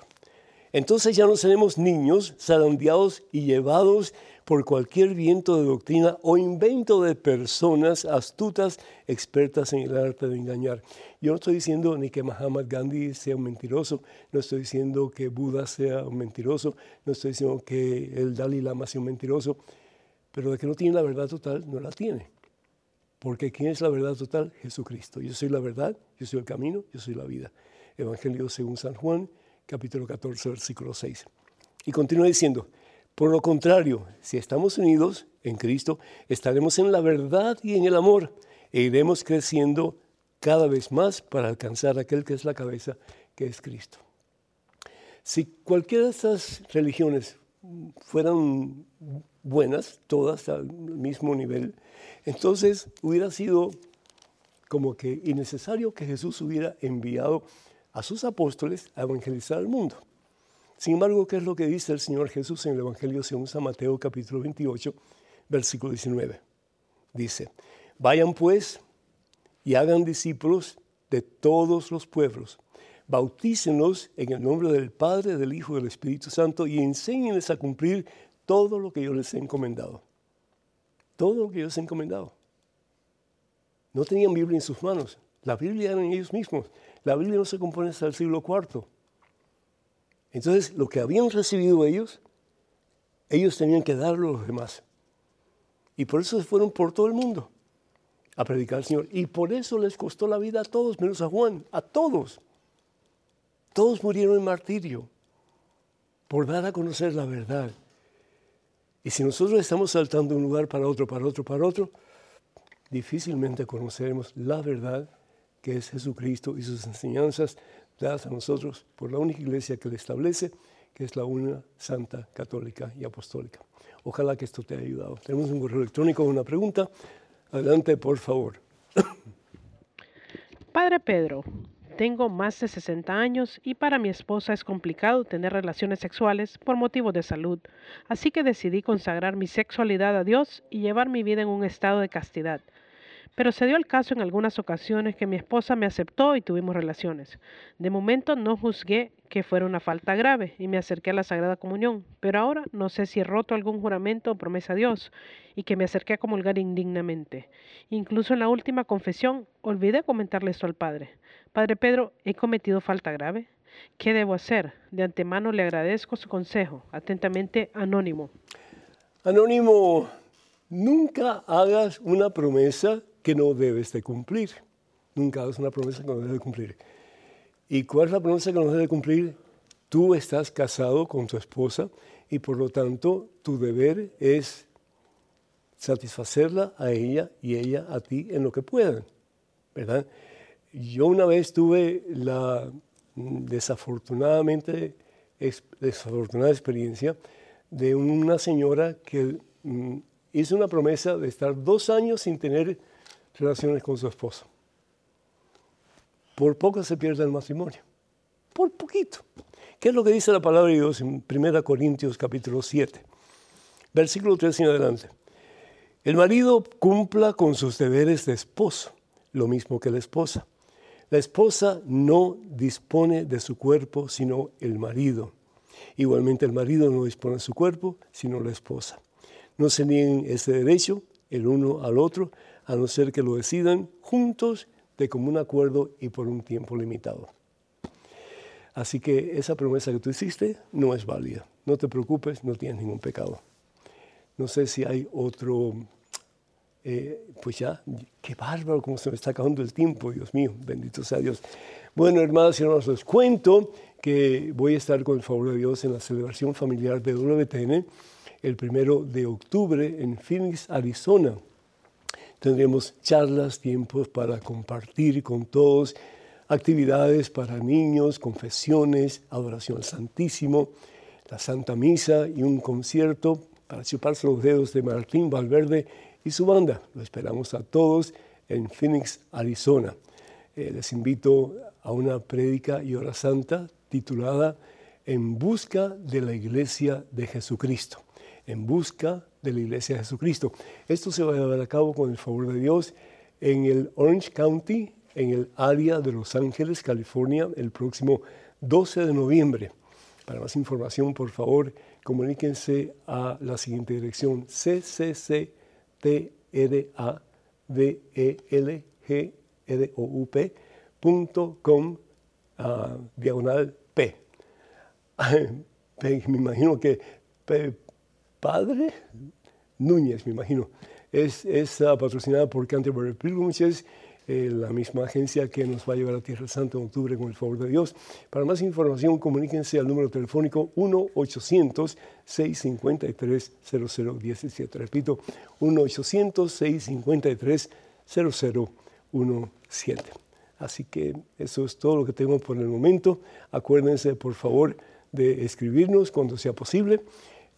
Entonces ya no seremos niños zarandeados y llevados por cualquier viento de doctrina o invento de personas astutas, expertas en el arte de engañar. Yo no estoy diciendo ni que Mahatma Gandhi sea un mentiroso, no estoy diciendo que Buda sea un mentiroso, no estoy diciendo que el Dalai Lama sea un mentiroso, pero de que no tiene la verdad total, no la tiene. Porque ¿quién es la verdad total? Jesucristo. Yo soy la verdad, yo soy el camino, yo soy la vida. Evangelio según San Juan, capítulo 14, versículo 6. Y continúa diciendo, por lo contrario, si estamos unidos en Cristo, estaremos en la verdad y en el amor e iremos creciendo cada vez más para alcanzar aquel que es la cabeza, que es Cristo. Si cualquiera de estas religiones fueran buenas, todas al mismo nivel, entonces hubiera sido como que innecesario que Jesús hubiera enviado a sus apóstoles a evangelizar al mundo. Sin embargo, ¿qué es lo que dice el Señor Jesús en el Evangelio según San Mateo capítulo 28, versículo 19? Dice, vayan pues y hagan discípulos de todos los pueblos, bautícenlos en el nombre del Padre, del Hijo y del Espíritu Santo y enséñenles a cumplir todo lo que yo les he encomendado. Todo lo que yo les he encomendado. No tenían Biblia en sus manos. La Biblia era en ellos mismos. La Biblia no se compone hasta el siglo IV. Entonces, lo que habían recibido ellos, ellos tenían que darlo a los demás. Y por eso se fueron por todo el mundo a predicar al Señor. Y por eso les costó la vida a todos, menos a Juan, a todos. Todos murieron en martirio por dar a conocer la verdad. Y si nosotros estamos saltando de un lugar para otro, para otro, para otro, difícilmente conoceremos la verdad que es Jesucristo y sus enseñanzas dadas a nosotros por la única iglesia que le establece, que es la una santa, católica y apostólica. Ojalá que esto te haya ayudado. Tenemos un correo electrónico una pregunta. Adelante, por favor. Padre Pedro, tengo más de 60 años y para mi esposa es complicado tener relaciones sexuales por motivos de salud, así que decidí consagrar mi sexualidad a Dios y llevar mi vida en un estado de castidad. Pero se dio el caso en algunas ocasiones que mi esposa me aceptó y tuvimos relaciones. De momento no juzgué que fuera una falta grave y me acerqué a la Sagrada Comunión, pero ahora no sé si he roto algún juramento o promesa a Dios y que me acerqué a comulgar indignamente. Incluso en la última confesión olvidé comentarle esto al Padre. Padre Pedro, ¿he cometido falta grave? ¿Qué debo hacer? De antemano le agradezco su consejo. Atentamente, Anónimo. Anónimo, nunca hagas una promesa que no debes de cumplir. Nunca hagas una promesa que no debes de cumplir. ¿Y cuál es la promesa que no debes de cumplir? Tú estás casado con tu esposa y por lo tanto tu deber es satisfacerla a ella y ella a ti en lo que puedan, ¿verdad? Yo una vez tuve la desafortunadamente desafortunada experiencia de una señora que mm, hizo una promesa de estar dos años sin tener relaciones con su esposo. Por poco se pierde el matrimonio. Por poquito. ¿Qué es lo que dice la palabra de Dios en 1 Corintios capítulo 7? Versículo 3 en adelante. El marido cumpla con sus deberes de esposo, lo mismo que la esposa la esposa no dispone de su cuerpo, sino el marido. Igualmente el marido no dispone de su cuerpo, sino la esposa. No se nieguen ese derecho el uno al otro, a no ser que lo decidan juntos de común acuerdo y por un tiempo limitado. Así que esa promesa que tú hiciste no es válida. No te preocupes, no tienes ningún pecado. No sé si hay otro eh, pues ya, qué bárbaro cómo se me está acabando el tiempo, Dios mío, bendito sea Dios. Bueno, hermanos y hermanos, les cuento que voy a estar con el favor de Dios en la celebración familiar de WTN el primero de octubre en Phoenix, Arizona. Tendremos charlas, tiempos para compartir con todos, actividades para niños, confesiones, adoración al Santísimo, la Santa Misa y un concierto para chuparse los dedos de Martín Valverde y su banda. Lo esperamos a todos en Phoenix, Arizona. Eh, les invito a una prédica y hora santa titulada En busca de la iglesia de Jesucristo. En busca de la iglesia de Jesucristo. Esto se va a llevar a cabo con el favor de Dios en el Orange County, en el área de Los Ángeles, California, el próximo 12 de noviembre. Para más información, por favor, comuníquense a la siguiente dirección ccctrdelgroup.com uh, diagonal P. <laughs> Me imagino que Padre Núñez, me imagino, es, es uh, patrocinada por Canterbury Pilgrimages eh, la misma agencia que nos va a llevar a Tierra Santa en octubre con el favor de Dios. Para más información, comuníquense al número telefónico 1-800-653-0017. Repito, 1-800-653-0017. Así que eso es todo lo que tengo por el momento. Acuérdense, por favor, de escribirnos cuando sea posible.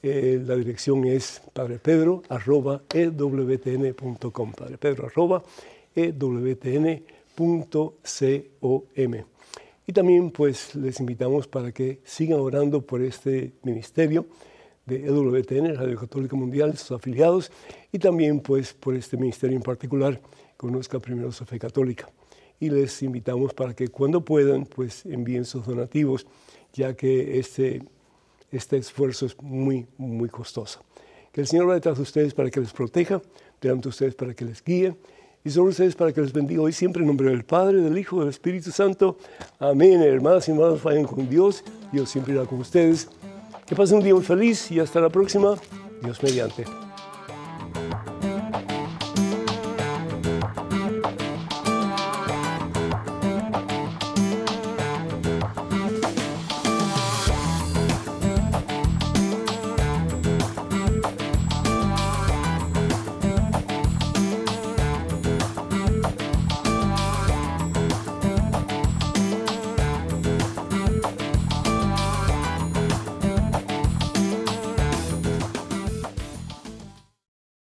Eh, la dirección es padrepedro.ewtn.com. Padrepedro ewtn.com. Y también pues les invitamos para que sigan orando por este ministerio de EWTN, Radio Católica Mundial, sus afiliados, y también pues por este ministerio en particular, conozca primero su fe católica. Y les invitamos para que cuando puedan pues envíen sus donativos, ya que este, este esfuerzo es muy, muy costoso. Que el Señor va detrás de ustedes para que les proteja, delante de ustedes para que les guíe y sobre ustedes para que les bendiga hoy siempre en nombre del Padre, del Hijo, del Espíritu Santo. Amén. Hermanas y hermanos, vayan con Dios. Dios siempre irá con ustedes. Que pasen un día muy feliz y hasta la próxima. Dios mediante.